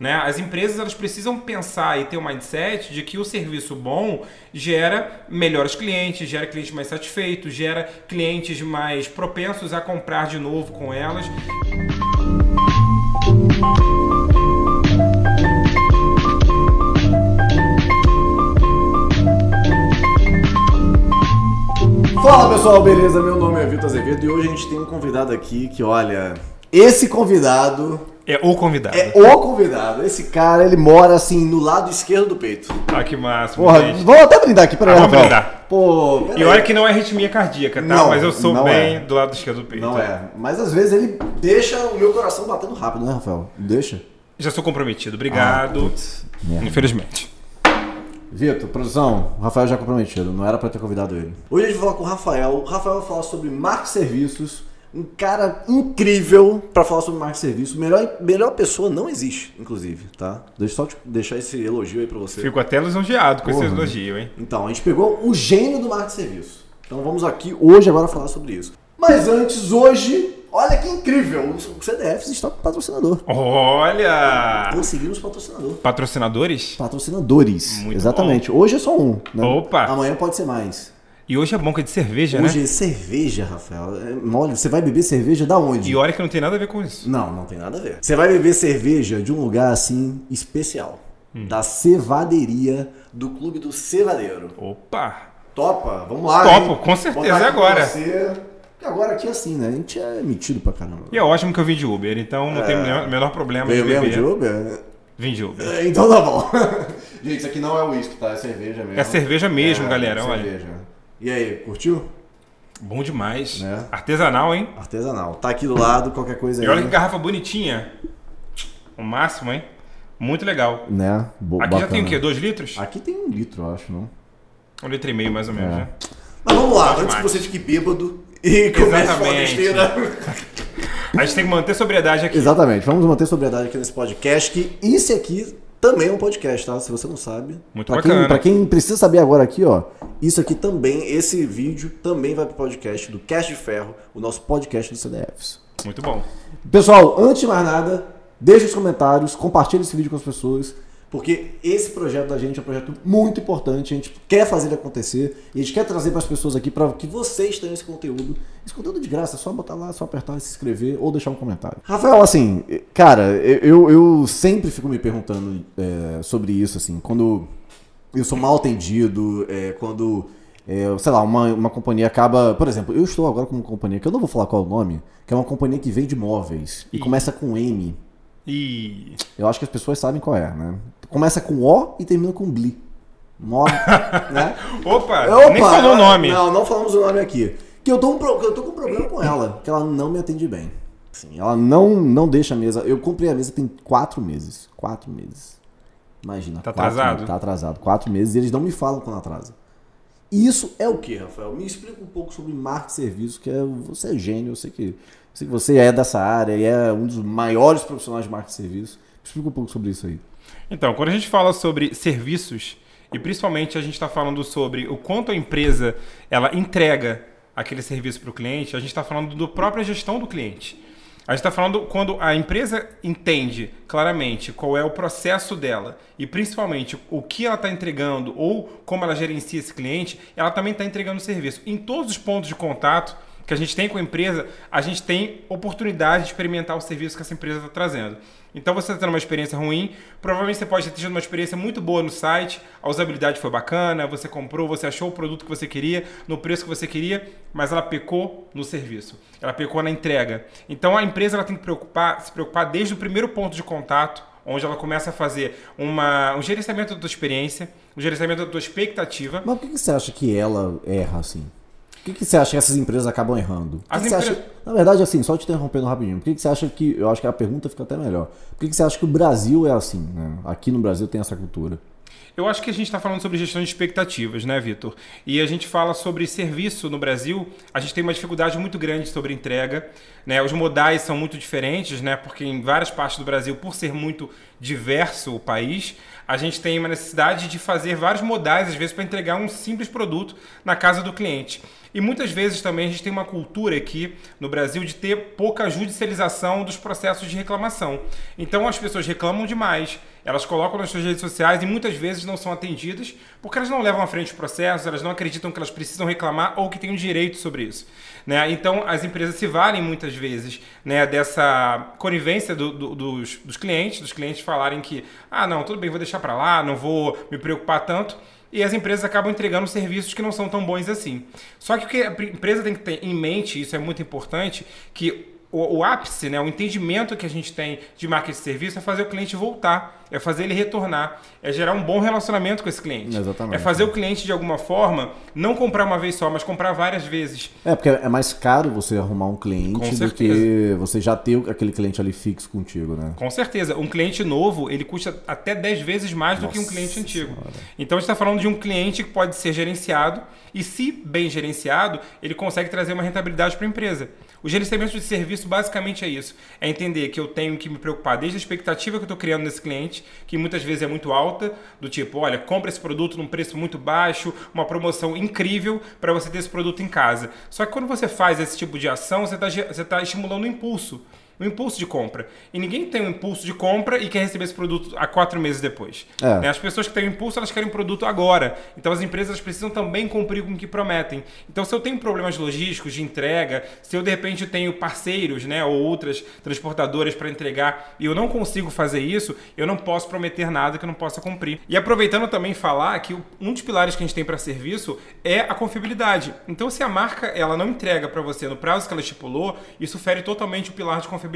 Né? As empresas elas precisam pensar e ter o um mindset de que o serviço bom gera melhores clientes, gera clientes mais satisfeitos, gera clientes mais propensos a comprar de novo com elas. Fala pessoal, beleza? Meu nome é Vitor Azevedo e hoje a gente tem um convidado aqui que, olha, esse convidado É o convidado. é o convidado. Esse cara, ele mora assim no lado esquerdo do peito. Ah, que máximo, Porra, gente. vamos até brindar aqui, peraí, Ah, vamos brindar. Pô, E olha que não é arritmia cardíaca, tá? Não, Mas eu sou bem é. do lado esquerdo do peito. Não é, mas às vezes ele deixa o meu coração batendo rápido, né, Rafael? Deixa. Já sou comprometido, obrigado. Ah, putz. Infelizmente. Vitor, produção, o Rafael já é comprometido, não era pra ter convidado ele. Hoje a gente vai falar com o Rafael. O Rafael vai falar sobre marketing e serviços. Um cara incrível pra falar sobre marketing e serviços. Melhor, melhor pessoa não existe, inclusive, tá? Deixa eu só deixar esse elogio aí pra você. Fico até lisonjeado com esse Porra. elogio, hein? Então, a gente pegou o gênio do marketing e serviço. Então vamos aqui hoje agora falar sobre isso. Mas antes, hoje, olha que incrível! O CDF está com patrocinador. Olha! Conseguimos patrocinador. Patrocinadores? Patrocinadores. Muito Exatamente. Hoje é só um. Né? Opa! Amanhã pode ser mais. E hoje é bom que é de cerveja, Hoje né? é cerveja, Rafael. É, olha, você vai beber cerveja da onde? E olha que não tem nada a ver com isso. Não, não tem nada a ver. Você vai beber cerveja de um lugar assim especial. Hum. Da cevaderia do Clube do Cevadeiro. Opa! Topa? Vamos lá. Topo, hein? com certeza, é agora. Você. Agora aqui é assim, né? A gente é metido pra caramba. E é ótimo que eu vim de Uber, então não tem o menor- problema Veio de mesmo beber. de Uber? Vim de Uber. É, Então tá bom. Gente, isso aqui não é uísque, tá? É cerveja mesmo. É cerveja mesmo, É, galera, é olha. E aí, curtiu? Bom demais. Né? Artesanal, hein? Artesanal. Tá aqui do lado, qualquer coisa aí. E olha que garrafa bonitinha. O máximo, hein? Muito legal. Né? Bo- Aqui já bacana. tem o quê? Dois litros? Aqui tem um litro, eu acho, não? Um litro e meio, mais ou menos, É. né? Mas vamos lá, Pode antes que você fique bêbado e comece a. A gente tem que manter sobriedade aqui. Exatamente, vamos manter sobriedade aqui nesse podcast, que esse aqui também é um podcast, tá? Se você não sabe. Muito pra bacana. Quem, pra quem precisa saber agora aqui, ó, isso aqui também, esse vídeo também vai pro podcast do Cast de Ferro, o nosso podcast dos CDFs. Muito bom. Pessoal, antes de mais nada, deixe os comentários, compartilhe esse vídeo com as pessoas, porque esse projeto da gente é um projeto muito importante, a gente quer fazer ele acontecer, e a gente quer trazer para as pessoas aqui para que vocês tenham esse conteúdo. Esse conteúdo de graça, é só botar lá, só apertar, se inscrever ou deixar um comentário. Rafael, assim, cara, eu, eu sempre fico me perguntando é, sobre isso, assim, quando eu sou mal atendido, é, quando, é, sei lá, uma, uma companhia acaba. Por exemplo, eu estou agora com uma companhia que eu não vou falar qual é o nome, que é uma companhia que vende móveis e Ih. começa com M. E. Eu acho que as pessoas sabem qual é, né? Começa com O e termina com Bli. Mó, né? Opa! Opa, nem falou o nome. Não, não falamos o nome aqui. Que eu tô, um, pro- eu tô com um problema com ela, que ela não me atende bem. Assim, ela não, não deixa a mesa. Eu comprei a mesa tem quatro meses. Quatro meses. Imagina. Tá quatro atrasado? Tá atrasado. Quatro meses e eles não me falam quando atrasa. E isso é o que, Rafael? Me explica um pouco sobre marketing e serviço, que é, você é gênio, eu sei que, eu sei que você é dessa área e é um dos maiores profissionais de marketing e serviço. Me explica um pouco sobre isso aí. Então, quando a gente fala sobre serviços, e principalmente a gente está falando sobre o quanto a empresa ela entrega aquele serviço para o cliente, a gente está falando da própria gestão do cliente. A gente está falando quando a empresa entende claramente qual é o processo dela e principalmente o que ela está entregando ou como ela gerencia esse cliente, ela também está entregando o serviço. Em todos os pontos de contato que a gente tem com a empresa, a gente tem oportunidade de experimentar o serviço que essa empresa está trazendo. Então você está tendo uma experiência ruim, provavelmente você pode ter tido uma experiência muito boa no site, a usabilidade foi bacana, você comprou, você achou o produto que você queria, no preço que você queria, mas ela pecou no serviço, ela pecou na entrega. Então a empresa ela tem que preocupar, se preocupar desde o primeiro ponto de contato, onde ela começa a fazer uma, um gerenciamento da tua experiência, um gerenciamento da tua expectativa. Mas por que você acha que ela erra assim? Por que, que você acha que essas empresas acabam errando? Que que empre- acha- Na verdade, assim, só te interrompendo rapidinho. Por que, você acha que. Eu acho que a pergunta fica até melhor. Por que, que você acha que o Brasil é assim? Né? Aqui no Brasil tem essa cultura. Eu acho que a gente está falando sobre gestão de expectativas, né, Vitor? E a gente fala sobre serviço no Brasil. A gente tem uma dificuldade muito grande sobre entrega. Né? Os modais são muito diferentes, né? Porque em várias partes do Brasil, por ser muito diverso o país, a gente tem uma necessidade de fazer vários modais, às vezes, para entregar um simples produto na casa do cliente. E muitas vezes também a gente tem uma cultura aqui no Brasil de ter pouca judicialização dos processos de reclamação. Então as pessoas reclamam demais, elas colocam nas suas redes sociais e muitas vezes não são atendidas porque elas não levam à frente os processos, elas não acreditam que elas precisam reclamar ou que têm um direito sobre isso. Né? Então as empresas se valem muitas vezes né, dessa conivência do, do, dos, dos clientes, dos clientes falarem que, ah, não, tudo bem, vou deixar para lá, não vou me preocupar tanto e as empresas acabam entregando serviços que não são tão bons assim. Só que o que a empresa tem que ter em mente, isso é muito importante, que o, o, ápice, né, o entendimento que a gente tem de marketing de serviço é fazer o cliente voltar, é fazer ele retornar, é gerar um bom relacionamento com esse cliente. Exatamente. É fazer o cliente, de alguma forma, não comprar uma vez só, mas comprar várias vezes. É, porque é mais caro você arrumar um cliente do que você já ter aquele cliente ali fixo contigo, né? Com certeza. Um cliente novo, ele custa até 10 vezes mais Nossa do que um cliente antigo. Senhora. Então a gente está falando de um cliente que pode ser gerenciado e, se bem gerenciado, ele consegue trazer uma rentabilidade para a empresa. O gerenciamento de serviço basicamente é isso. É entender que eu tenho que me preocupar desde a expectativa que eu estou criando nesse cliente, que muitas vezes é muito alta, do tipo, olha, compra esse produto num preço muito baixo, uma promoção incrível para você ter esse produto em casa. Só que quando você faz esse tipo de ação, você está tá estimulando o impulso um impulso de compra. E ninguém tem um impulso de compra e quer receber esse produto há quatro meses depois. É. Né? As pessoas que têm um impulso, elas querem um produto agora. Então as empresas precisam também cumprir com o que prometem. Então se eu tenho problemas logísticos de entrega, se eu de repente tenho parceiros né, ou outras transportadoras para entregar e eu não consigo fazer isso, eu não posso prometer nada que eu não possa cumprir. E aproveitando também falar que um dos pilares que a gente tem para serviço é a confiabilidade. Então se a marca ela não entrega para você no prazo que ela estipulou, isso fere totalmente o pilar de confiabilidade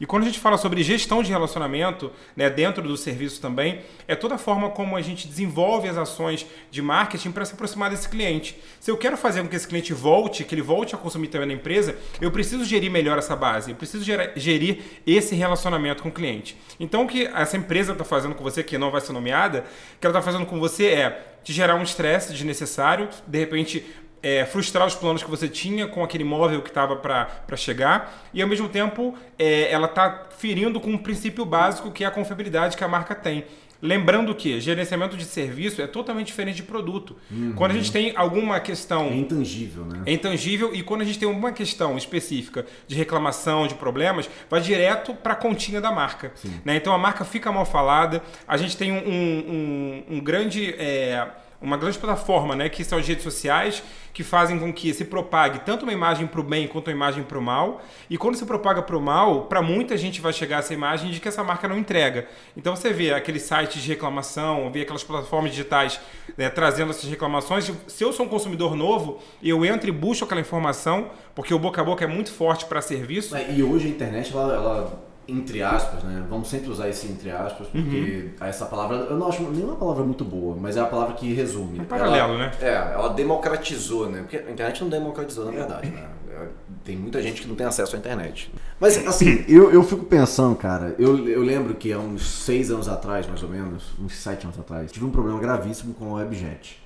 E quando a gente fala sobre gestão de relacionamento, né, dentro do serviço também, é toda a forma como a gente desenvolve as ações de marketing para se aproximar desse cliente. Se eu quero fazer com que esse cliente volte, que ele volte a consumir também na empresa, eu preciso gerir melhor essa base, eu preciso gerir esse relacionamento com o cliente. Então, o que essa empresa está fazendo com você, que não vai ser nomeada, que ela está fazendo com você é te gerar um estresse desnecessário, de repente é, frustrar os planos que você tinha com aquele móvel que estava para chegar e ao mesmo tempo é, ela está ferindo com um princípio básico que é a confiabilidade que a marca tem. Lembrando que gerenciamento de serviço é totalmente diferente de produto. Uhum. Quando a gente tem alguma questão. É intangível, né? É intangível e quando a gente tem alguma questão específica de reclamação, de problemas, vai direto para a continha da marca. Né? Então a marca fica mal falada, a gente tem um, um, um grande. É, uma grande plataforma, né, que são as redes sociais, que fazem com que se propague tanto uma imagem para o bem quanto uma imagem para o mal. E quando se propaga para o mal, para muita gente vai chegar essa imagem de que essa marca não entrega. Então você vê aqueles sites de reclamação, vê aquelas plataformas digitais né, trazendo essas reclamações. Se eu sou um consumidor novo, eu entro e busco aquela informação, porque o boca a boca é muito forte para serviço. E hoje a internet, ela, ela entre aspas, né? Vamos sempre usar esse entre aspas, porque uhum. essa palavra, eu não acho nenhuma palavra muito boa, mas é a palavra que resume. É um paralelo, ela, né? É, ela democratizou, né? Porque a internet não democratizou, na verdade, né? É, tem muita gente que não tem acesso à internet. Mas, assim, eu, eu fico pensando, cara, eu, eu lembro que há uns seis anos atrás, mais ou menos, uns sete anos atrás, tive um problema gravíssimo com a Webjet.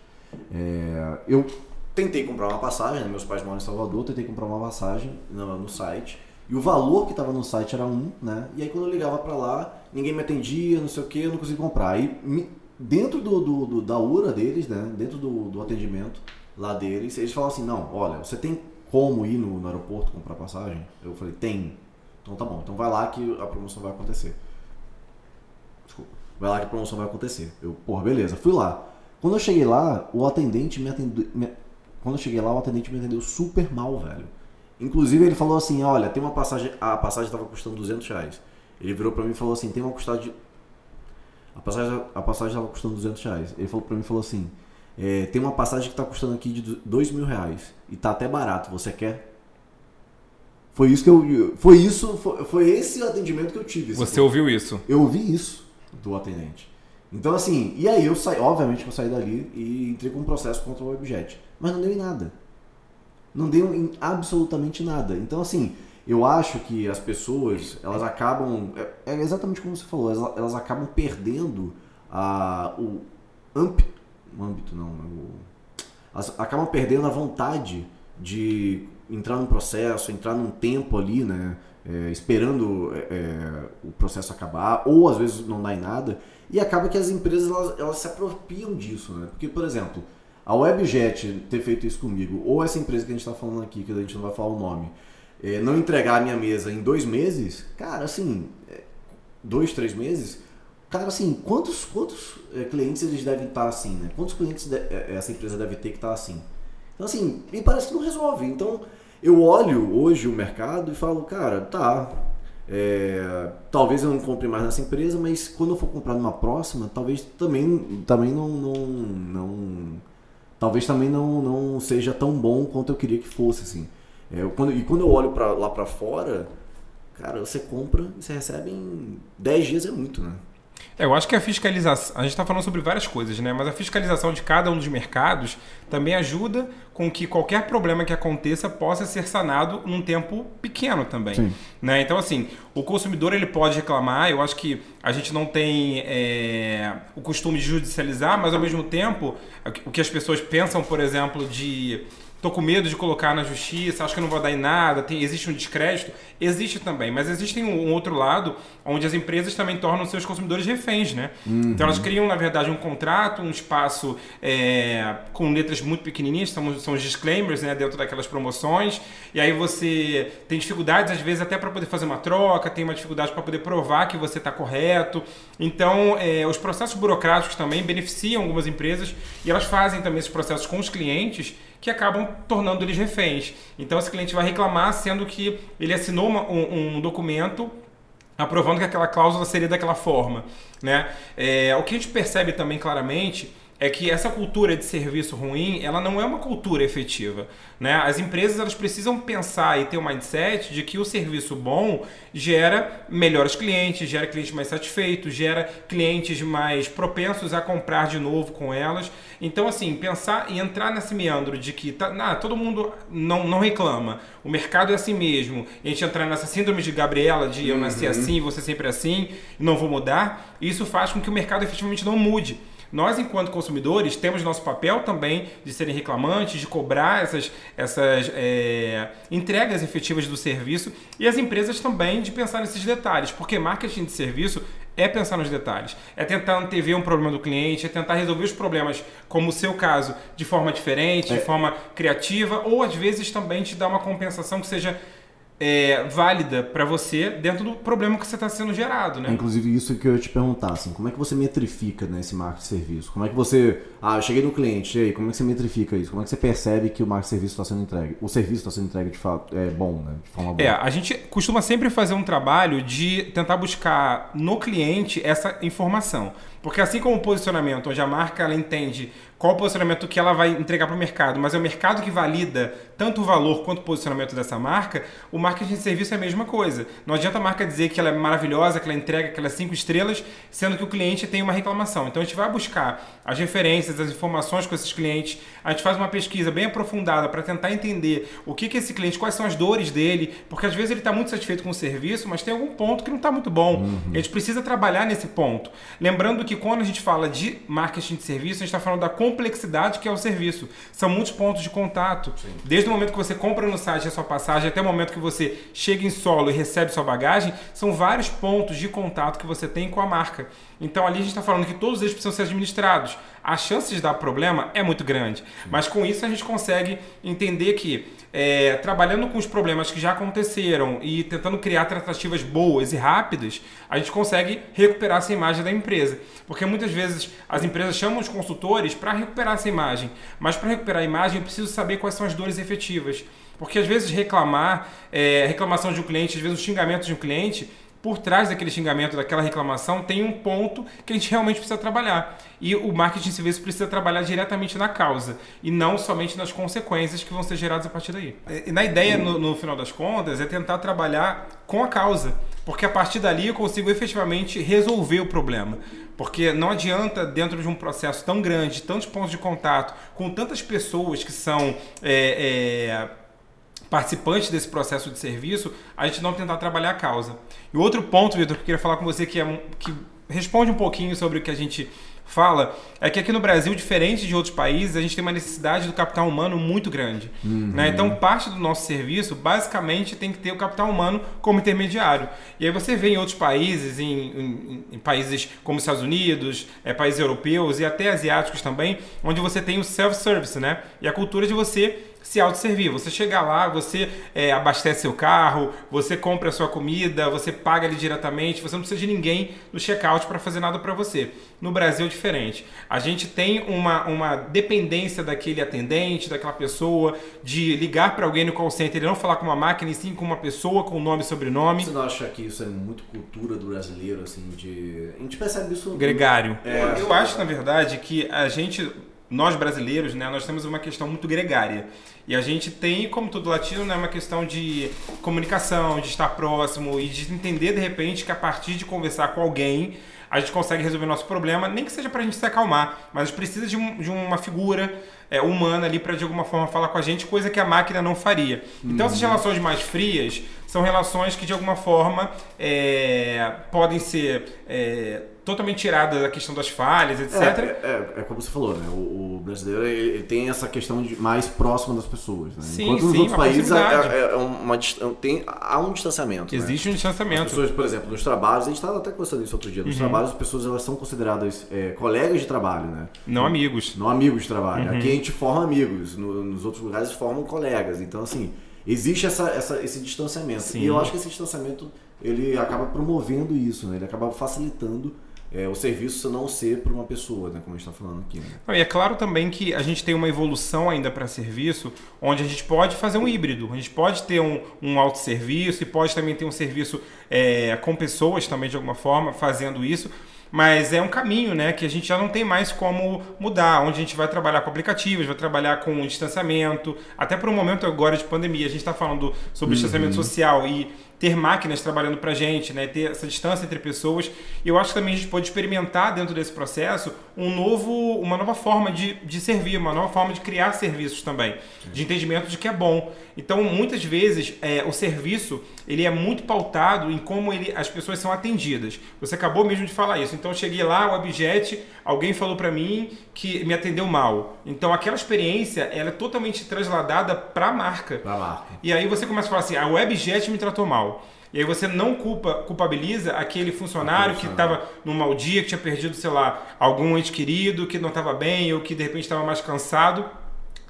É, eu tentei comprar uma passagem, né? meus pais moram em Salvador, tentei comprar uma passagem no, no site, e o valor que estava no site era um, né? E aí quando eu ligava para lá, ninguém me atendia, não sei o que, eu não conseguia comprar. Aí dentro do, do, do, da URA deles, né? Dentro do, do atendimento lá deles, eles falavam assim, não, olha, você tem como ir no, no aeroporto comprar passagem? Eu falei, tem. Então tá bom, então vai lá que a promoção vai acontecer. Desculpa. Vai lá que a promoção vai acontecer. Eu, porra, beleza, fui lá. Quando eu cheguei lá, o atendente me atendeu. Me... Quando eu cheguei lá, o atendente me atendeu super mal, velho. Inclusive ele falou assim, olha, tem uma passagem, a passagem estava custando 200 reais. Ele virou para mim e falou assim, tem uma custagem, a passagem, a passagem estava custando 200 reais. Ele falou para mim e falou assim, é, tem uma passagem que está custando aqui de 2 mil reais e tá até barato, você quer? Foi isso que eu, foi isso, foi, foi esse o atendimento que eu tive. Você ouviu isso? Eu ouvi isso do atendente. Então assim, e aí eu saí, obviamente eu saí dali e entrei com um processo contra o Webjet, mas não deu em nada não deu em absolutamente nada. Então, assim, eu acho que as pessoas, elas acabam. É, é exatamente como você falou, elas, elas acabam perdendo a, o âmbito, âmbito não, né, o, as, acabam perdendo a vontade de entrar num processo, entrar num tempo ali, né? É, esperando é, é, o processo acabar, ou às vezes não dá em nada, e acaba que as empresas elas, elas se apropriam disso, né? Porque, por exemplo, a Webjet ter feito isso comigo, ou essa empresa que a gente está falando aqui, que a gente não vai falar o nome, é, não entregar a minha mesa em dois meses, cara, assim, é, dois, três meses, cara, assim, quantos, quantos é, clientes eles devem estar assim, né? Quantos clientes de, essa empresa deve ter que estar assim? Então, assim, me parece que não resolve. Então, eu olho hoje o mercado e falo, cara, tá, é, talvez eu não compre mais nessa empresa, mas quando eu for comprar numa próxima, talvez também, também não, não, não talvez também não, não seja tão bom quanto eu queria que fosse, assim. É, eu, quando, e quando eu olho pra, lá para fora, cara, você compra e você recebe em 10 dias é muito, né? É, eu acho que a fiscalização. A gente está falando sobre várias coisas, né? Mas a fiscalização de cada um dos mercados também ajuda com que qualquer problema que aconteça possa ser sanado num tempo pequeno também. Sim. Né? Então, assim, o consumidor ele pode reclamar. Eu acho que a gente não tem é, o costume de judicializar, mas ao mesmo tempo, o que as pessoas pensam, por exemplo, de tô com medo de colocar na justiça, acho que não vou dar em nada, tem, existe um descrédito. Existe também, mas existe um, um, outro lado onde as empresas também tornam seus consumidores reféns, né? Uhum. Então elas criam, na verdade, um contrato, um espaço é, com letras muito pequenininhas, são, são os disclaimers né, dentro daquelas promoções, e aí você tem dificuldades, às vezes, até para poder fazer uma troca, tem uma dificuldade para poder provar que você está correto. Então, é, os processos burocráticos também beneficiam algumas empresas e elas fazem também esses processos com os clientes que acabam tornando eles reféns. Então esse cliente vai reclamar, sendo que ele assinou uma, um, um, documento aprovando que aquela cláusula seria daquela forma. Né? É, o que a gente percebe também claramente é que essa cultura de serviço ruim, ela não é uma cultura efetiva. Né? As empresas elas precisam pensar e ter um mindset de que o serviço bom gera melhores clientes, gera clientes mais satisfeitos, gera clientes mais propensos a comprar de novo com elas. Então, assim, pensar e entrar nesse meandro de que tá, nah, todo mundo não, não reclama, o mercado é assim mesmo, e a gente entrar nessa síndrome de Gabriela, de eu nasci uhum. assim, você sempre assim, não vou mudar, isso faz com que o mercado efetivamente não mude. Nós, enquanto consumidores, temos nosso papel também de serem reclamantes, de cobrar essas, essas é, entregas efetivas do serviço e as empresas também de pensar nesses detalhes, porque marketing de serviço é pensar nos detalhes, é tentar antever um problema do cliente, é tentar resolver os problemas, como o seu caso, de forma diferente, é. de forma criativa, ou às vezes também te dar uma compensação que seja é, válida para você dentro do problema que você está sendo gerado, né? Inclusive isso que eu ia te perguntar, assim, como é que você metrifica né, esse marketing de serviço? Como é que você, ah, eu cheguei no cliente, e aí, como é que você metrifica isso? Como é que você percebe que o marketing de serviço está sendo entregue? O serviço está sendo entregue de fato é bom, né? De forma boa. É, a gente costuma sempre fazer um trabalho de tentar buscar no cliente essa informação. Porque assim como o posicionamento, onde a marca ela entende qual o posicionamento que ela vai entregar para o mercado, mas é o mercado que valida tanto o valor quanto o posicionamento dessa marca, o marketing de serviço é a mesma coisa. Não adianta a marca dizer que ela é maravilhosa, que ela entrega aquelas cinco estrelas, sendo que o cliente tem uma reclamação. Então a gente vai buscar as referências, as informações com esses clientes, a gente faz uma pesquisa bem aprofundada para tentar entender o que, que esse cliente, quais são as dores dele, porque às vezes ele está muito satisfeito com o serviço, mas tem algum ponto que não está muito bom. Uhum. A gente precisa trabalhar nesse ponto. Lembrando que quando a gente fala de marketing de serviço, a gente está falando da complexidade que é o serviço. São muitos pontos de contato. Sim. Desde o momento que você compra no site a sua passagem até o momento que você chega em solo e recebe sua bagagem, são vários pontos de contato que você tem com a marca. Então ali a gente está falando que todos eles precisam ser administrados. A chance de dar problema é muito grande. Mas com isso a gente consegue entender que é, trabalhando com os problemas que já aconteceram e tentando criar tratativas boas e rápidas, a gente consegue recuperar essa imagem da empresa. Porque muitas vezes as empresas chamam os consultores para recuperar essa imagem. Mas para recuperar a imagem eu preciso saber quais são as dores efetivas. Porque às vezes reclamar, é, reclamação de um cliente, às vezes o xingamento de um cliente, por trás daquele xingamento, daquela reclamação, tem um ponto que a gente realmente precisa trabalhar. E o marketing de serviço precisa trabalhar diretamente na causa e não somente nas consequências que vão ser geradas a partir daí. E na ideia, no, no final das contas, é tentar trabalhar com a causa, porque a partir dali eu consigo efetivamente resolver o problema. Porque não adianta, dentro de um processo tão grande, tantos pontos de contato, com tantas pessoas que são. É, é, participantes desse processo de serviço, a gente não tentar trabalhar a causa. E outro ponto, Vitor, que eu queria falar com você que, é, que responde um pouquinho sobre o que a gente fala é que aqui no Brasil, diferente de outros países, a gente tem uma necessidade do capital humano muito grande. Uhum. Né? Então, parte do nosso serviço, basicamente, tem que ter o capital humano como intermediário. E aí você vê em outros países, em, em, em países como os Estados Unidos, é, países europeus e até asiáticos também, onde você tem o self-service, né? E a cultura de você se autosservir. Você chega lá, você é, abastece seu carro, você compra a sua comida, você paga ali diretamente, você não precisa de ninguém no checkout para fazer nada para você. No Brasil é diferente. A gente tem uma, uma dependência daquele atendente, daquela pessoa, de ligar para alguém no call center e não falar com uma máquina, e sim com uma pessoa com nome e sobrenome. Você não acha que isso é muito cultura do brasileiro, assim, de... A gente percebe isso... Gregário. É, eu acho, na verdade, que a gente nós brasileiros, né, nós temos uma questão muito gregária. E a gente tem, como todo latino, né, uma questão de comunicação, de estar próximo e de entender de repente que a partir de conversar com alguém a gente consegue resolver nosso problema, nem que seja para a gente se acalmar, mas a gente precisa de, um, de uma figura é, humana ali para de alguma forma falar com a gente, coisa que a máquina não faria. Então, essas uhum. relações mais frias são relações que de alguma forma é, podem ser é, totalmente tiradas da questão das falhas, etc. É, é, é como você falou, né? O, o brasileiro ele, tem essa questão de mais próxima das pessoas. Né? Sim, Enquanto nos sim, outros países é, é, é uma, tem, há um distanciamento. Né? Existe né? um distanciamento. As pessoas, por exemplo, nos trabalhos, a gente estava até conversando isso outro dia, nos uhum. trabalhos as pessoas elas são consideradas é, colegas de trabalho, né? Não amigos. Não amigos de trabalho. Uhum. Aqui a gente forma amigos, no, nos outros lugares formam colegas. Então, assim, existe essa, essa, esse distanciamento. Sim. E eu acho que esse distanciamento ele acaba promovendo isso, né? ele acaba facilitando é, o serviço não ser para uma pessoa, né, como a gente está falando aqui. Né? e é claro também que a gente tem uma evolução ainda para serviço, onde a gente pode fazer um híbrido. A gente pode ter um, um autosserviço e pode também ter um serviço é, com pessoas também, de alguma forma, fazendo isso. Mas é um caminho né, que a gente já não tem mais como mudar, onde a gente vai trabalhar com aplicativos, vai trabalhar com distanciamento, até por um momento agora de pandemia. A gente está falando sobre uhum. distanciamento social e ter máquinas trabalhando para a gente, né? ter essa distância entre pessoas. E eu acho que também a gente pode experimentar dentro desse processo um novo, uma nova forma de, de servir, uma nova forma de criar serviços também, de entendimento de que é bom. Então, muitas vezes, é, o serviço ele é muito pautado em como ele, as pessoas são atendidas. Você acabou mesmo de falar isso. Então, eu cheguei lá, o Abjet, alguém falou para mim que me atendeu mal. Então, aquela experiência ela é totalmente trasladada para a marca. marca. E aí você começa a falar assim, a Webjet me tratou mal. E aí você não culpa, culpabiliza aquele funcionário que estava num mau dia, que tinha perdido, sei lá, algum ente querido, que não estava bem ou que de repente estava mais cansado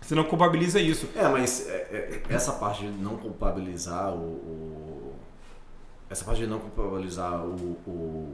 você não culpabiliza isso. É, mas é, é, essa parte de não culpabilizar o, o, essa parte de não culpabilizar o, o,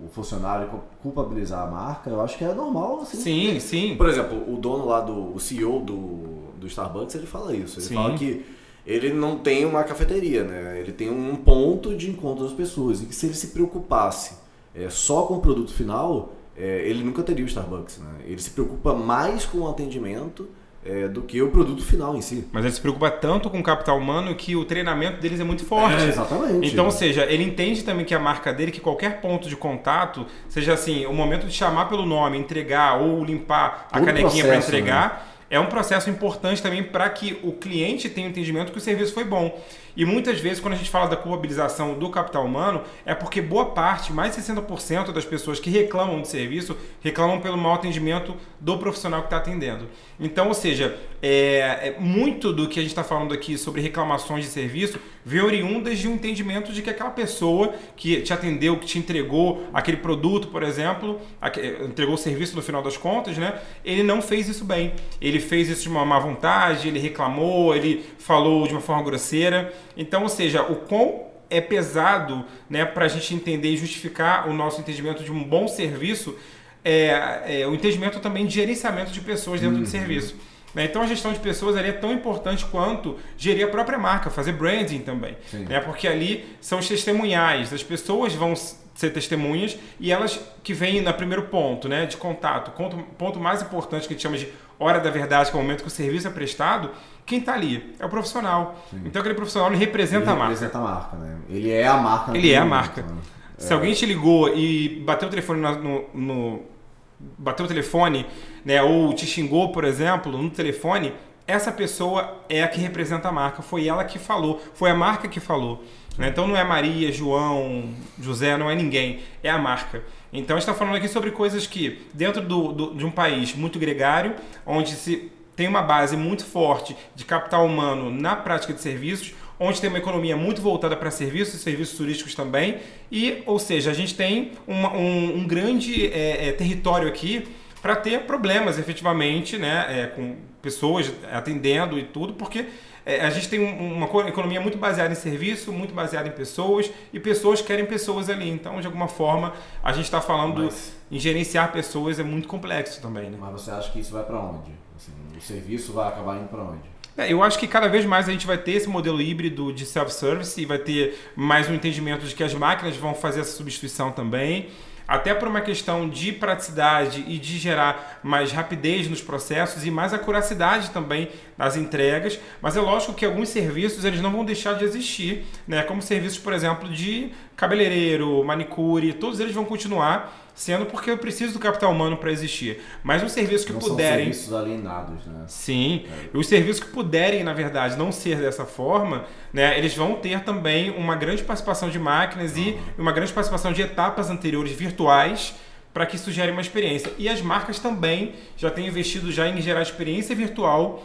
o, funcionário, culpabilizar a marca, eu acho que é normal. Assim. Sim, sim. Por exemplo, o dono lá do o CEO do, do Starbucks, ele fala isso. Ele sim. fala que ele não tem uma cafeteria, né? Ele tem um ponto de encontro das pessoas. E que se ele se preocupasse é, só com o produto final, é, ele nunca teria o Starbucks, né? Ele se preocupa mais com o atendimento é, do que o produto final em si. Mas ele se preocupa tanto com o capital humano que o treinamento deles é muito forte. É, exatamente. Então, ou seja, ele entende também que a marca dele, que qualquer ponto de contato, seja assim, o momento de chamar pelo nome, entregar ou limpar a canequinha para entregar. Né? É um processo importante também para que o cliente tenha o entendimento que o serviço foi bom. E muitas vezes, quando a gente fala da culpabilização do capital humano, é porque boa parte, mais de 60% das pessoas que reclamam de serviço, reclamam pelo mau atendimento do profissional que está atendendo. Então, ou seja, é, é, muito do que a gente está falando aqui sobre reclamações de serviço vem oriundas de um entendimento de que aquela pessoa que te atendeu, que te entregou aquele produto, por exemplo, entregou o serviço no final das contas, né? Ele não fez isso bem. Ele fez isso de uma má vontade, ele reclamou, ele falou de uma forma grosseira. Então, ou seja, o quão é pesado né, para a gente entender e justificar o nosso entendimento de um bom serviço, é, é o entendimento também de gerenciamento de pessoas dentro uhum. do serviço. Né? Então a gestão de pessoas ali é tão importante quanto gerir a própria marca, fazer branding também. Né? Porque ali são os testemunhais, as pessoas vão ser testemunhas e elas que vêm no primeiro ponto né, de contato, ponto, ponto mais importante que a gente chama de hora da verdade, que é o momento que o serviço é prestado, quem está ali? É o profissional. Sim. Então aquele profissional ele representa ele a marca. representa a marca, né? Ele é a marca. Ele é a marca. Né? Se é. alguém te ligou e bateu o telefone no, no bateu o telefone, né, ou te xingou, por exemplo, no telefone, essa pessoa é a que representa a marca. Foi ela que falou, foi a marca que falou. Né? Então não é Maria, João, José, não é ninguém, é a marca. Então a gente está falando aqui sobre coisas que, dentro do, do, de um país muito gregário, onde se tem uma base muito forte de capital humano na prática de serviços, onde tem uma economia muito voltada para serviços e serviços turísticos também, e, ou seja, a gente tem uma, um, um, grande é, é, território aqui para ter problemas efetivamente, né, é, com pessoas atendendo e tudo, porque é, a gente tem uma economia muito baseada em serviço, muito baseada em pessoas, e pessoas querem pessoas ali. Então, de alguma forma, a gente está falando Mas... em gerenciar pessoas é muito complexo também. Né? Mas você acha que isso vai para onde? Assim, o serviço vai acabar indo para onde? É, eu acho que cada vez mais a gente vai ter esse modelo híbrido de self-service e vai ter mais um entendimento de que as máquinas vão fazer essa substituição também até por uma questão de praticidade e de gerar mais rapidez nos processos e mais acuracidade também nas entregas, mas é lógico que alguns serviços eles não vão deixar de existir, né? como serviços, por exemplo, de cabeleireiro, manicure, todos eles vão continuar sendo porque eu preciso do capital humano para existir. Mas os serviços que não puderem. São serviços alienados, né? Sim. É. Os serviços que puderem, na verdade, não ser dessa forma, né, eles vão ter também uma grande participação de máquinas uhum. e uma grande participação de etapas anteriores virtuais para que isso gere uma experiência. E as marcas também já têm investido já em gerar experiência virtual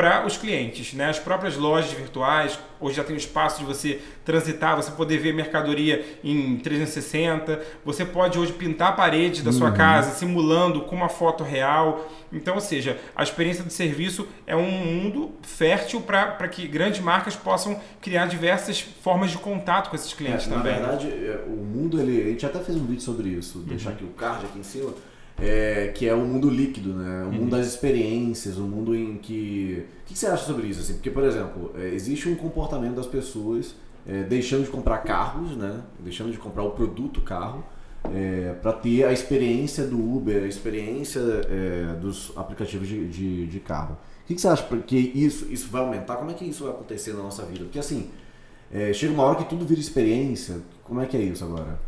para os clientes. Né? As próprias lojas virtuais, hoje já tem o espaço de você transitar, você poder ver mercadoria em 360, você pode hoje pintar a parede da sua uhum. casa simulando com uma foto real. Então, ou seja, a experiência do serviço é um mundo fértil para que grandes marcas possam criar diversas formas de contato com esses clientes é, também. Na verdade, é, o mundo, ele, a gente até fez um vídeo sobre isso, uhum. deixar aqui o card aqui em cima é, que é o mundo líquido, né? O mundo uhum. das experiências, o mundo em que... O que você acha sobre isso? Assim? Porque, por exemplo, é, existe um comportamento das pessoas é, deixando de comprar carros, né? Deixando de comprar o produto carro é, para ter a experiência do Uber, a experiência é, dos aplicativos de, de, de carro. O que, que você acha que isso, isso vai aumentar? Como é que isso vai acontecer na nossa vida? Porque assim, é, chega uma hora que tudo vira experiência. Como é que é isso agora?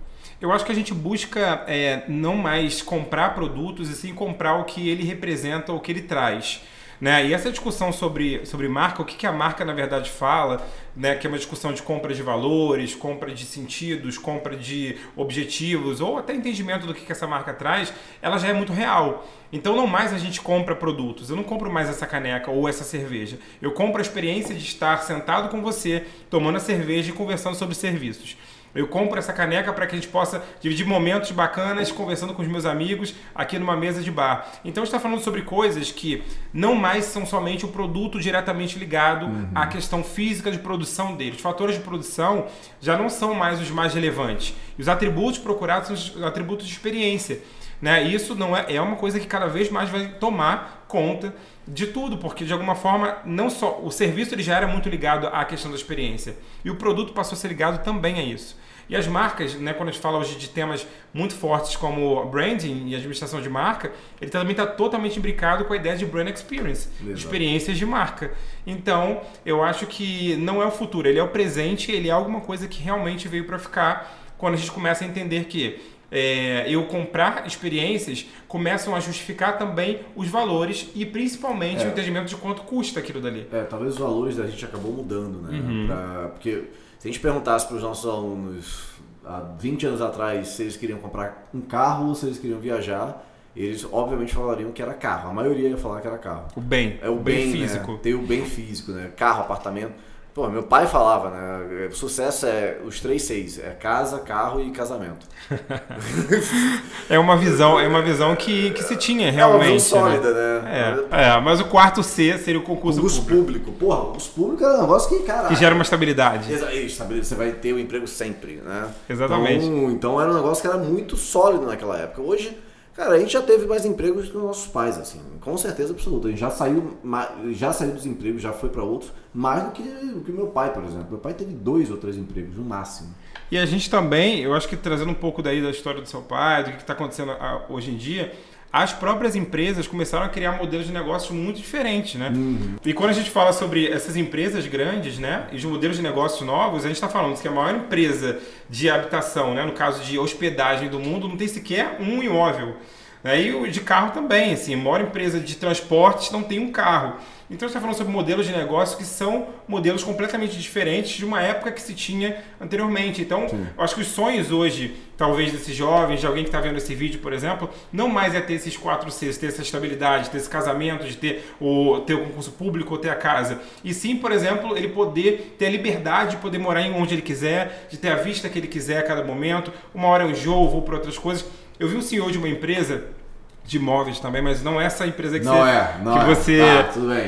Eu acho que a gente busca é, não mais comprar produtos e sim comprar o que ele representa, o que ele traz. Né? E essa discussão sobre, sobre marca, o que, que a marca na verdade fala, né? que é uma discussão de compra de valores, compra de sentidos, compra de objetivos, ou até entendimento do que, que essa marca traz, ela já é muito real. Então não mais a gente compra produtos, eu não compro mais essa caneca ou essa cerveja. Eu compro a experiência de estar sentado com você, tomando a cerveja e conversando sobre serviços. Eu compro essa caneca para que a gente possa dividir momentos bacanas conversando com os meus amigos aqui numa mesa de bar. Então está falando sobre coisas que não mais são somente o produto diretamente ligado uhum. à questão física de produção dele. Os fatores de produção já não são mais os mais relevantes. E os atributos procurados são os atributos de experiência. Né? Isso não é, é uma coisa que cada vez mais vai tomar conta de tudo, porque de alguma forma não só o serviço ele já era muito ligado à questão da experiência e o produto passou a ser ligado também a isso. E as marcas, né, quando a gente fala hoje de temas muito fortes como branding e administração de marca, ele também está totalmente imbricado com a ideia de brand experience, Exato. experiências de marca. Então, eu acho que não é o futuro, ele é o presente, ele é alguma coisa que realmente veio para ficar quando a gente começa a entender que é, eu comprar experiências começam a justificar também os valores e principalmente é. o entendimento de quanto custa aquilo dali. É, talvez os valores da gente acabou mudando, né? Uhum. Pra, porque se a gente perguntasse para os nossos alunos há 20 anos atrás se eles queriam comprar um carro ou se eles queriam viajar, eles obviamente falariam que era carro. A maioria ia falar que era carro. O bem. É o, bem, bem, físico. Né? Tem o bem físico, né? Carro, apartamento. Pô, meu pai falava, né? O sucesso é os três seis, é casa, carro e casamento. é uma visão, é uma visão que, que se tinha realmente. É uma visão sólida, né? né? É, é, mas o quarto C seria o concurso, concurso público. público. Porra, concurso público é um negócio que, cara. Que gera uma estabilidade. Estabilidade, você vai ter o um emprego sempre, né? Exatamente. Então, então era um negócio que era muito sólido naquela época. Hoje Cara, a gente já teve mais empregos que os nossos pais, assim, com certeza absoluta. A gente já saiu, já saiu dos empregos, já foi para outros, mais do que o que meu pai, por exemplo. Meu pai teve dois ou três empregos, no máximo. E a gente também, eu acho que trazendo um pouco daí da história do seu pai, do que está acontecendo ah, hoje em dia, as próprias empresas começaram a criar modelos de negócios muito diferentes, né? Uhum. E quando a gente fala sobre essas empresas grandes, né, e os modelos de negócios novos, a gente está falando que a maior empresa de habitação, né, no caso de hospedagem do mundo, não tem sequer um imóvel. Né? E o de carro também, assim, a maior empresa de transportes não tem um carro. Então, está falando sobre modelos de negócio que são modelos completamente diferentes de uma época que se tinha anteriormente. Então, Sim. eu acho que os sonhos hoje, talvez desses jovens, de alguém que está vendo esse vídeo, por exemplo, não mais é ter esses quatro Cs, ter essa estabilidade, ter esse casamento, de ter o, ter o concurso público ou ter a casa. E sim, por exemplo, ele poder ter a liberdade de poder morar em onde ele quiser, de ter a vista que ele quiser a cada momento. Uma hora eu enjoo, vou para outras coisas. Eu vi um senhor de uma empresa de imóveis também, mas não é essa empresa que não você, é, não que é. você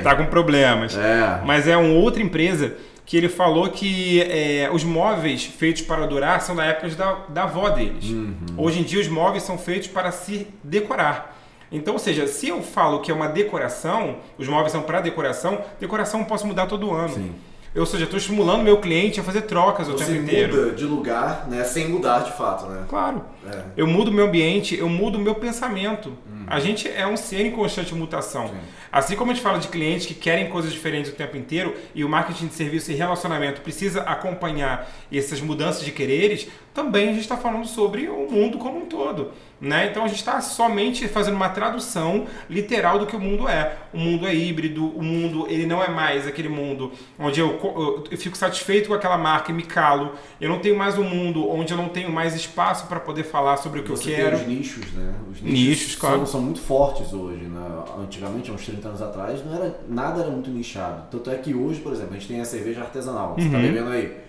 tá, tá, com problemas. É. Mas é uma outra empresa que ele falou que é, os móveis feitos para durar são da época da, da avó deles. Uhum. Hoje em dia os móveis são feitos para se decorar. Então, ou seja, se eu falo que é uma decoração, os móveis são para decoração, decoração eu posso mudar todo ano. Sim. Eu, seja, estou estimulando meu cliente a fazer trocas Você o tempo inteiro. muda de lugar, né, sem mudar de fato, né? Claro. É. Eu mudo o meu ambiente, eu mudo o meu pensamento. Uhum. A gente é um ser em constante mutação. Sim. Assim como a gente fala de clientes que querem coisas diferentes o tempo inteiro e o marketing de serviço e relacionamento precisa acompanhar essas mudanças de quereres, também a gente está falando sobre o mundo como um todo. Né? Então a gente está somente fazendo uma tradução literal do que o mundo é. O mundo é híbrido, o mundo ele não é mais aquele mundo onde eu, eu, eu fico satisfeito com aquela marca e me calo. Eu não tenho mais um mundo onde eu não tenho mais espaço para poder falar sobre o que Você eu quero. Tem os nichos, né? Os nichos, nichos claro. são, são, muito fortes hoje. Né? Antigamente, há uns 30 anos atrás, não era, nada era muito nichado. Tanto é que hoje, por exemplo, a gente tem a cerveja artesanal. Você está Uhum. bebendo aí.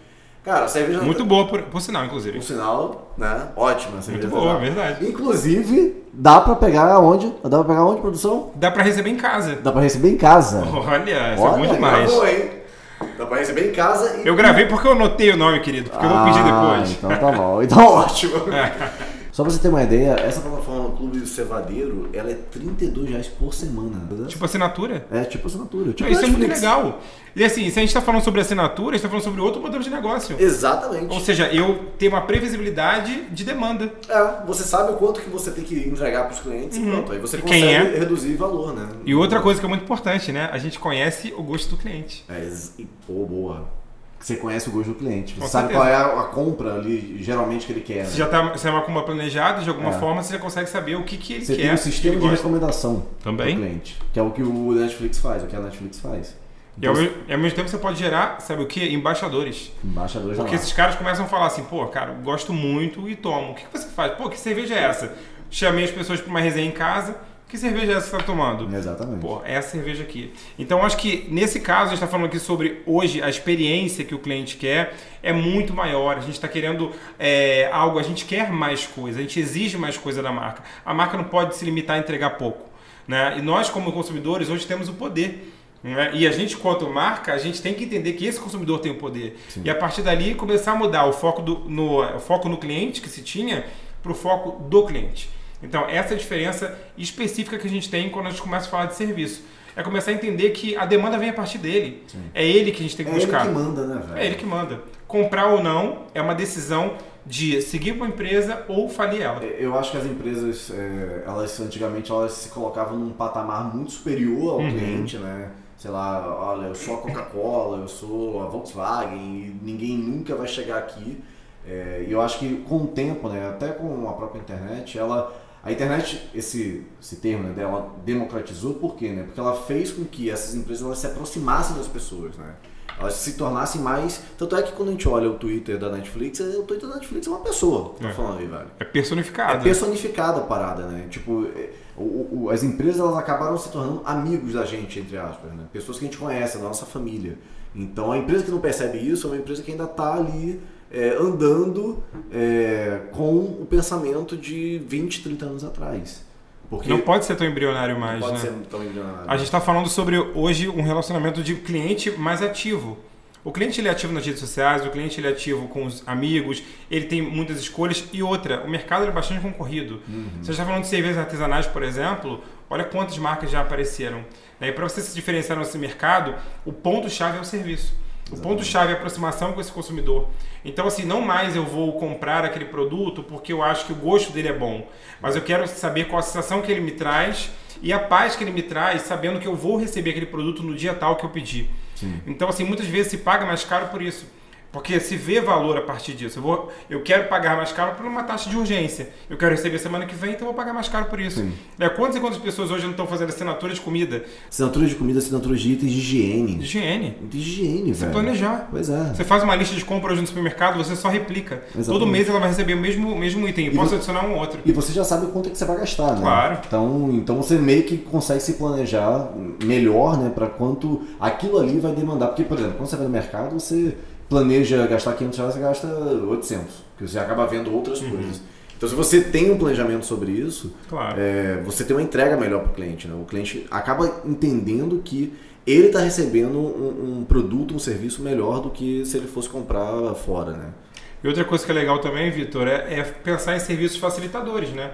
Cara, a cerveja Muito boa, por, por sinal, inclusive. Por sinal, né? Ótima a Muito boa, verdade. Inclusive, dá pra pegar onde? Dá pra pegar onde, produção? Dá para receber em casa. Dá pra receber em casa. Olha, isso Olha, é bom demais. Hein? Dá pra receber em casa e... Eu gravei porque eu anotei o nome, querido, porque eu vou pedir Ah, depois. Então tá bom. Então ótimo. Só pra você ter uma ideia, essa plataforma Clube Cevadeiro, ela é 32 reais por semana. Tipo assinatura. É tipo assinatura. Tipo Isso é muito legal. E assim, se a gente está falando sobre assinatura, a gente está falando sobre outro modelo de negócio. Exatamente. Ou seja, eu tenho uma previsibilidade de demanda. É, você sabe o quanto que você tem que entregar para os clientes Uhum. e pronto. Aí você consegue é? reduzir valor, né? E outra coisa que é muito importante, né? A gente conhece o gosto do cliente. É, e, Pô, boa. Você conhece o gosto do cliente. Você Com sabe certeza. qual é a, compra ali, geralmente, que ele quer. Você né? já tá, você é uma compra planejada, de alguma É. forma você já consegue saber o que, que ele Você quer. tem um sistema de gosta. recomendação Também. do cliente. Que é o que o Netflix faz, o que a Netflix faz. E ao, mesmo- e ao mesmo tempo você pode gerar, sabe o que? Embaixadores. Embaixadores Porque esses caras começam a falar assim, pô, cara, gosto muito e tomo. O que, que você faz? Pô, que cerveja é essa? Chamei as pessoas para uma resenha em casa. Que cerveja é essa que você tá tomando? Exatamente. Pô, é essa cerveja aqui. Então, acho que nesse caso, a gente está falando aqui sobre hoje a experiência que o cliente quer é muito maior. A gente está querendo é, algo, a gente quer mais coisa, a gente exige mais coisa da marca. A marca não pode se limitar a entregar pouco. Né? E nós, como consumidores, hoje temos o poder. né? E a gente, quanto marca, a gente tem que entender que esse consumidor tem o poder. E a partir dali começar a mudar o foco, do, no, o foco no cliente que se tinha para o foco do cliente. Então, essa é a diferença específica que a gente tem quando a gente começa a falar de serviço. É começar a entender que a demanda vem a partir dele. É ele que a gente tem que É ele buscar. que manda, né, velho? É ele que manda. Comprar ou não é uma decisão de seguir com a empresa ou falir ela. Eu acho que as empresas, é, elas antigamente elas se colocavam num patamar muito superior ao Uhum. cliente, né? Sei lá, olha, eu sou a Coca-Cola, eu sou a Volkswagen ninguém nunca vai chegar aqui. É, E eu acho que com o tempo, né, até com a própria internet, ela a internet, esse, esse termo né, dela democratizou por quê? Né? Porque ela fez com que essas empresas elas se aproximassem das pessoas, né? Elas se tornassem mais. Tanto é que quando a gente olha o Twitter da Netflix, o Twitter da Netflix é uma pessoa que tá É. falando aí, velho. É É personificado. personificada a parada, né? Tipo, é, o- o- as empresas elas acabaram se tornando amigos da gente, entre aspas, né? Pessoas que a gente conhece, da nossa família. Então a empresa que não percebe isso é uma empresa que ainda está ali é, andando é, com o pensamento de 20, 30 anos atrás. Porque Não pode ser tão embrionário mais, pode né? ser tão milionário. A gente está falando sobre hoje um relacionamento de cliente mais ativo. O cliente ele é ativo nas redes sociais, o cliente ele é ativo com os amigos, ele tem muitas escolhas e outra, o mercado ele é bastante concorrido. Se você está falando de cervejas artesanais, por exemplo, olha quantas marcas já apareceram. E para você se diferenciar nesse mercado, o ponto-chave é o serviço. O ponto-chave é a aproximação com esse consumidor. Então, assim, não mais eu vou comprar aquele produto porque eu acho que o gosto dele é bom, mas eu quero saber qual a sensação que ele me traz e a paz que ele me traz, sabendo que eu vou receber aquele produto no dia tal que eu pedi. Então, assim, muitas vezes se paga mais caro por isso. Porque se vê valor a partir disso. Eu, vou, eu quero pagar mais caro por uma taxa de urgência. Eu quero receber semana que vem, então eu vou pagar mais caro por isso. É, quantas e quantas pessoas hoje não estão fazendo assinatura de comida? Assinatura de comida, assinatura de itens de higiene. De higiene. De higiene, Você velho. planejar. Pois é. Você faz uma lista de compras no supermercado, você só replica. Exatamente. Todo mês ela vai receber o mesmo, mesmo item. Eu E posso adicionar um outro. E você já sabe quanto é que você vai gastar, né? Claro. Então, então você meio que consegue se planejar melhor, né? Pra quanto aquilo ali vai demandar. Porque, por exemplo, quando você vai no mercado, você planeja gastar 500 reais, você gasta 800. Porque você acaba vendo outras Uhum. coisas. Então, se você tem um planejamento sobre isso, Claro. é, você tem uma entrega melhor para o cliente. Né? O cliente acaba entendendo que ele está recebendo um, um produto, um serviço melhor do que se ele fosse comprar fora, né? E outra coisa que é legal também, Vitor, é, é pensar em serviços facilitadores, né?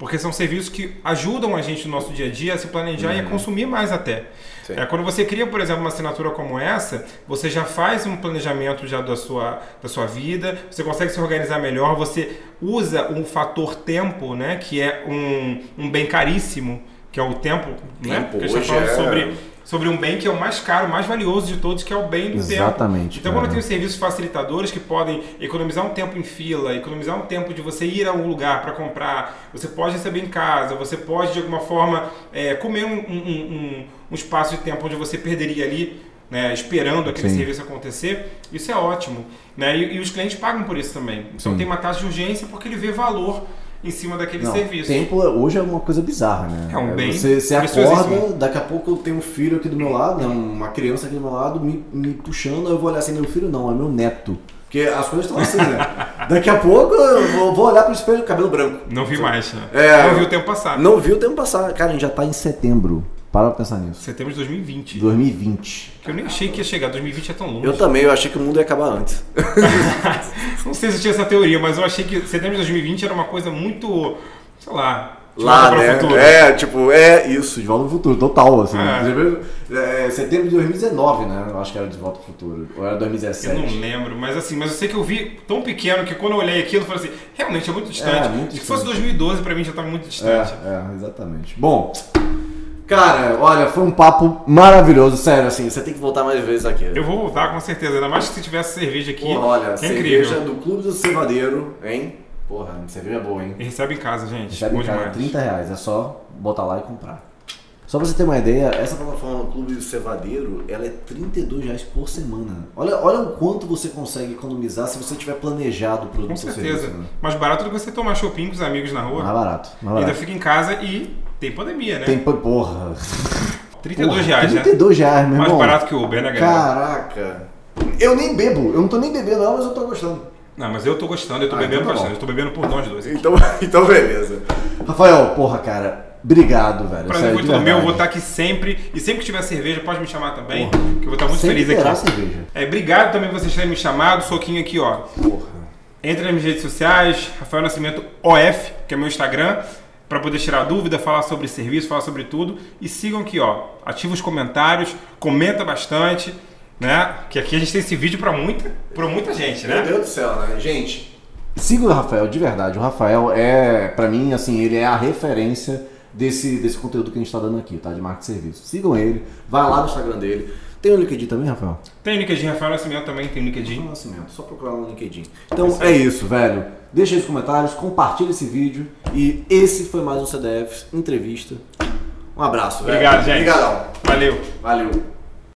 Porque são serviços que ajudam a gente no nosso dia a dia a se planejar e a consumir mais até. Sim. É, quando você cria, por exemplo, uma assinatura como essa, você já faz um planejamento já da sua, da sua vida, você consegue se organizar melhor, você usa um fator tempo, né? Que é um, um bem caríssimo, que é o tempo, né? Tempo, Porque a gente falando é- sobre, sobre um bem que é o mais caro, o mais valioso de todos, que é o bem do tempo. Exatamente, Então, quando cara. tem os serviços facilitadores que podem economizar um tempo em fila, economizar um tempo de você ir a um lugar para comprar, você pode receber em casa, você pode de alguma forma é, comer um, um- um- um espaço de tempo onde você perderia ali, né, esperando aquele Sim. serviço acontecer, isso é ótimo. Né? E, e os clientes pagam por isso também. Então Sim. tem uma taxa de urgência porque ele vê valor em cima daquele Não, serviço. tempo hoje é uma coisa bizarra, né? É um bem Você, você acorda, daqui a pouco eu tenho um filho aqui do meu lado, né, uma criança aqui do meu lado, me, me puxando, eu vou olhar assim, meu filho não, é meu neto. Porque as coisas estão assim, né? Daqui a pouco eu vou, vou olhar pro espelho, cabelo branco. Não vi mais, né? É. Não vi o tempo passar. Não vi o tempo passar. Cara, a gente já tá em setembro. Para pra pensar nisso. Setembro de 2020. 2020. Que eu nem achei que ia chegar. 2020 é tão longe. Eu também, eu achei que o mundo ia acabar antes. Não sei se eu tinha essa teoria, mas eu achei que setembro de 2020 era uma coisa muito, sei lá, de Lá, né? futuro. É, tipo, é isso. De volta ao futuro, total, assim. É. É, setembro de 2019, né? Eu acho que era de volta ao futuro. Ou era Eu 2017. não lembro, mas assim, mas eu sei que eu vi tão pequeno que quando eu olhei aquilo, eu falei assim, realmente é muito distante. É, muito Se fosse distante. 2012, pra mim já estava muito É, distante. é, exatamente. Bom, cara, olha, foi um papo maravilhoso, sério, assim. Você tem que voltar mais vezes aqui. Eu vou voltar com certeza, ainda mais que se tivesse cerveja aqui. Porra, olha, é cerveja incrível. do Clube do Cevadeiro, hein? Porra, cerveja boa, hein? E recebe em casa, gente. Recebe Bom em casa demais. 30 reais, é só botar lá e comprar. Só pra você ter uma ideia, essa plataforma do Clube do Cevadeiro, ela é 32 reais por semana. Olha, olha o quanto você consegue economizar se você tiver planejado o produto Com certeza. serviço, né? Mais barato do que você tomar shopping com os amigos na rua. Mais barato, mais Ainda barato. fica em casa e tem pandemia, né? Tem, porra. 32 porra, reais, né? 32 reais, meu Mais irmão. barato que o Uber, né, galera? Caraca. Eu nem bebo, eu não tô nem bebendo não, mas eu tô gostando. Não, mas eu tô gostando, eu tô Ah, bebendo então tá bastante. Eu tô bebendo por nós dois. Então, então beleza. Rafael, porra, cara, obrigado, velho. Prazer tudo meu, eu vou estar aqui sempre. E sempre que tiver cerveja, pode me chamar também, Porra. que eu vou estar muito Sempre feliz aqui. cerveja. É, obrigado também por vocês terem me chamado. Soquinho aqui, ó. Porra. Entre nas minhas redes sociais, Rafael Nascimento OF, que é meu Instagram, para poder tirar dúvida, falar sobre serviço, falar sobre tudo. E sigam aqui, ó. Ativa os comentários, comenta bastante, né? Que aqui a gente tem esse vídeo para muita, pra muita gente, Meu né? Deus do céu, né? Gente, Siga o Rafael, de verdade. O Rafael é, pra mim, assim, ele é a referência desse, desse conteúdo que a gente tá dando aqui, tá? De marca de serviço. Sigam ele, vai lá no Instagram dele. Tem o LinkedIn também, Rafael? Tem o LinkedIn, Rafael Nascimento também tem o LinkedIn. Nascimento, só procurar no LinkedIn. Então é isso, velho. Deixa aí os comentários, compartilha esse vídeo. E esse foi mais um CDF Entrevista. Um abraço, velho. Obrigado, gente. Obrigadão. Valeu. Valeu.